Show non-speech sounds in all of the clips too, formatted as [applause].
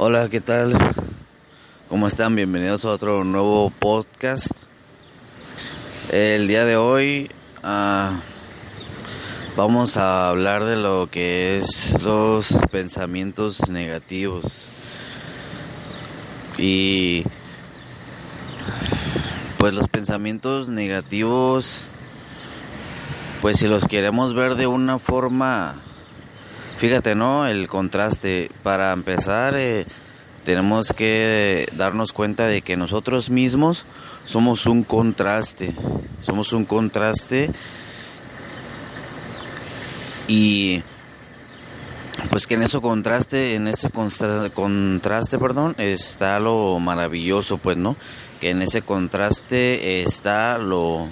Hola, ¿qué tal? ¿Cómo están? Bienvenidos a otro nuevo podcast. El día de hoy ah, vamos a hablar de lo que es los pensamientos negativos. Y pues los pensamientos negativos, pues si los queremos ver de una forma Fíjate, ¿no? El contraste. Para empezar, eh, tenemos que darnos cuenta de que nosotros mismos somos un contraste. Somos un contraste. Y pues que en ese contraste, en ese contraste, perdón, está lo maravilloso, pues, ¿no? Que en ese contraste está lo,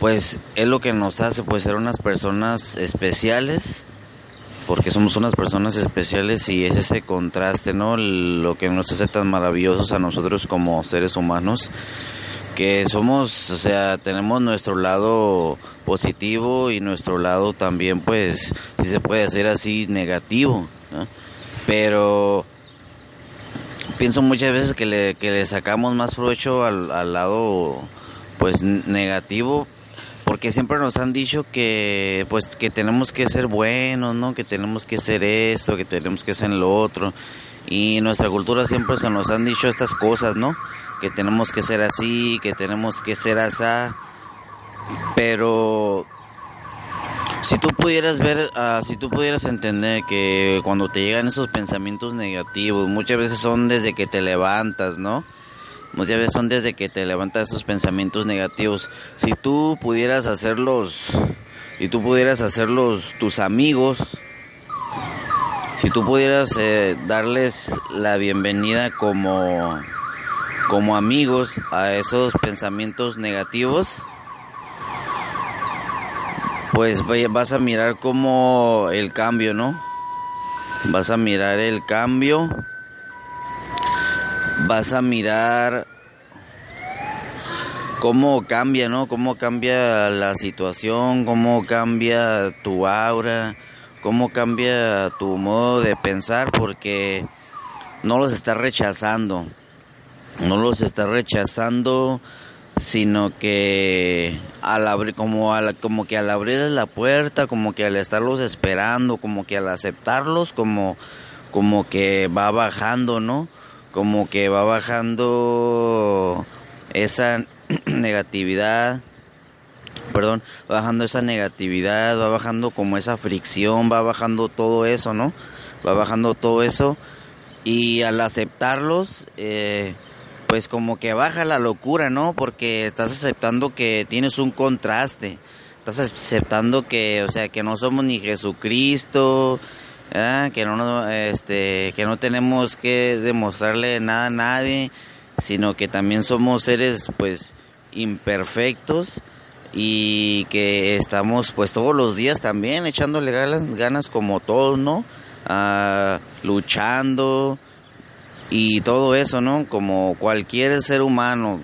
pues, es lo que nos hace, pues, ser unas personas especiales porque somos unas personas especiales y es ese contraste, ¿no? Lo que nos hace tan maravillosos a nosotros como seres humanos, que somos, o sea, tenemos nuestro lado positivo y nuestro lado también, pues, si se puede hacer así, negativo, ¿no? Pero pienso muchas veces que le, que le sacamos más provecho al, al lado, pues, negativo, porque siempre nos han dicho que pues que tenemos que ser buenos, ¿no? Que tenemos que ser esto, que tenemos que ser lo otro. Y nuestra cultura siempre se nos han dicho estas cosas, ¿no? Que tenemos que ser así, que tenemos que ser así. Pero si tú pudieras ver, uh, si tú pudieras entender que cuando te llegan esos pensamientos negativos, muchas veces son desde que te levantas, ¿no? Muchas veces son desde que te levantas esos pensamientos negativos. Si tú pudieras hacerlos, si tú pudieras hacerlos tus amigos, si tú pudieras eh, darles la bienvenida como, como amigos a esos pensamientos negativos, pues vas a mirar como el cambio, ¿no? Vas a mirar el cambio vas a mirar cómo cambia, ¿no? Cómo cambia la situación, cómo cambia tu aura, cómo cambia tu modo de pensar, porque no los está rechazando, no los está rechazando, sino que al abrir, como, al, como que al abrirles la puerta, como que al estarlos esperando, como que al aceptarlos, como, como que va bajando, ¿no? Como que va bajando esa [clears throat] negatividad, perdón, bajando esa negatividad, va bajando como esa fricción, va bajando todo eso, ¿no? Va bajando todo eso y al aceptarlos, eh, pues como que baja la locura, ¿no? Porque estás aceptando que tienes un contraste, estás aceptando que, o sea, que no somos ni Jesucristo, que no este que no tenemos que demostrarle nada a nadie sino que también somos seres pues imperfectos y que estamos pues todos los días también echándole ganas, ganas como todos no ah, luchando y todo eso no como cualquier ser humano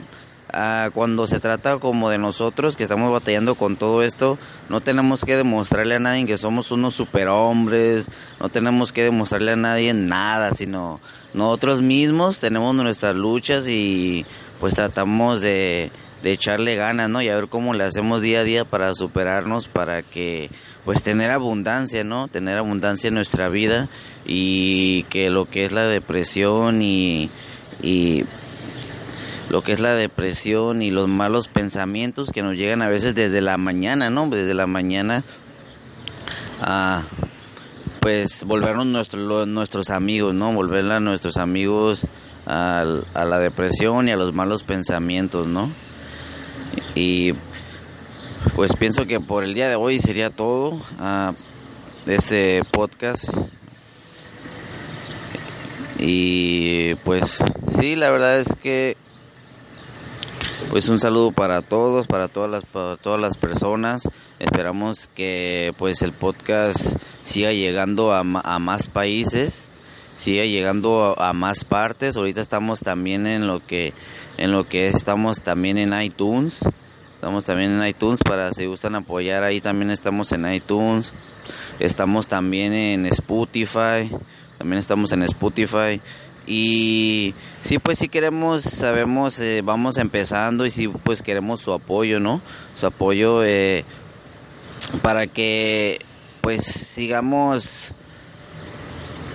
Cuando se trata como de nosotros que estamos batallando con todo esto, no tenemos que demostrarle a nadie que somos unos superhombres, no tenemos que demostrarle a nadie nada, sino nosotros mismos tenemos nuestras luchas y pues tratamos de, de echarle ganas, ¿no? Y a ver cómo le hacemos día a día para superarnos, para que pues tener abundancia, ¿no? Tener abundancia en nuestra vida y que lo que es la depresión y, y lo que es la depresión y los malos pensamientos que nos llegan a veces desde la mañana, ¿no? Desde la mañana a pues volvernos nuestros nuestros amigos, ¿no? Volver a nuestros amigos a, a, la depresión y a los malos pensamientos, ¿no? Y pues pienso que por el día de hoy sería todo de este podcast. Y pues sí, la verdad es que pues un saludo para todos, para todas las para todas las personas. Esperamos que pues el podcast siga llegando a, a más países, siga llegando a, a, más partes. Ahorita estamos también en lo que en lo que estamos también en iTunes. Estamos también en iTunes para si gustan apoyar ahí también estamos en iTunes. Estamos también en Spotify. También estamos en Spotify. Y sí, pues sí queremos, sabemos, eh, vamos empezando y sí, pues queremos su apoyo, ¿no? Su apoyo eh, para que pues sigamos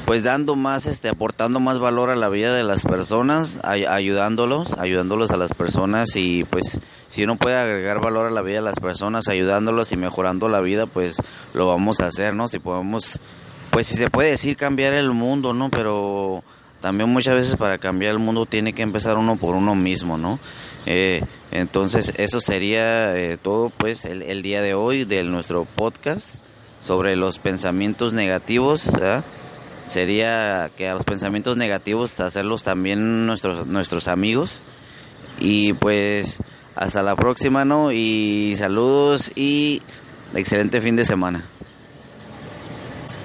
pues dando más, este, aportando más valor a la vida de las personas, ay ayudándolos, ayudándolos a las personas y pues si uno puede agregar valor a la vida de las personas, ayudándolos y mejorando la vida, pues lo vamos a hacer, ¿no? Si podemos, pues si se puede decir cambiar el mundo, ¿no? Pero también muchas veces para cambiar el mundo tiene que empezar uno por uno mismo, ¿no? Eh, entonces eso sería eh, todo pues el, día de hoy de nuestro podcast sobre los pensamientos negativos. Sería que a los pensamientos negativos hacerlos también nuestros, nuestros amigos y pues hasta la próxima, ¿no? Y saludos y excelente fin de semana.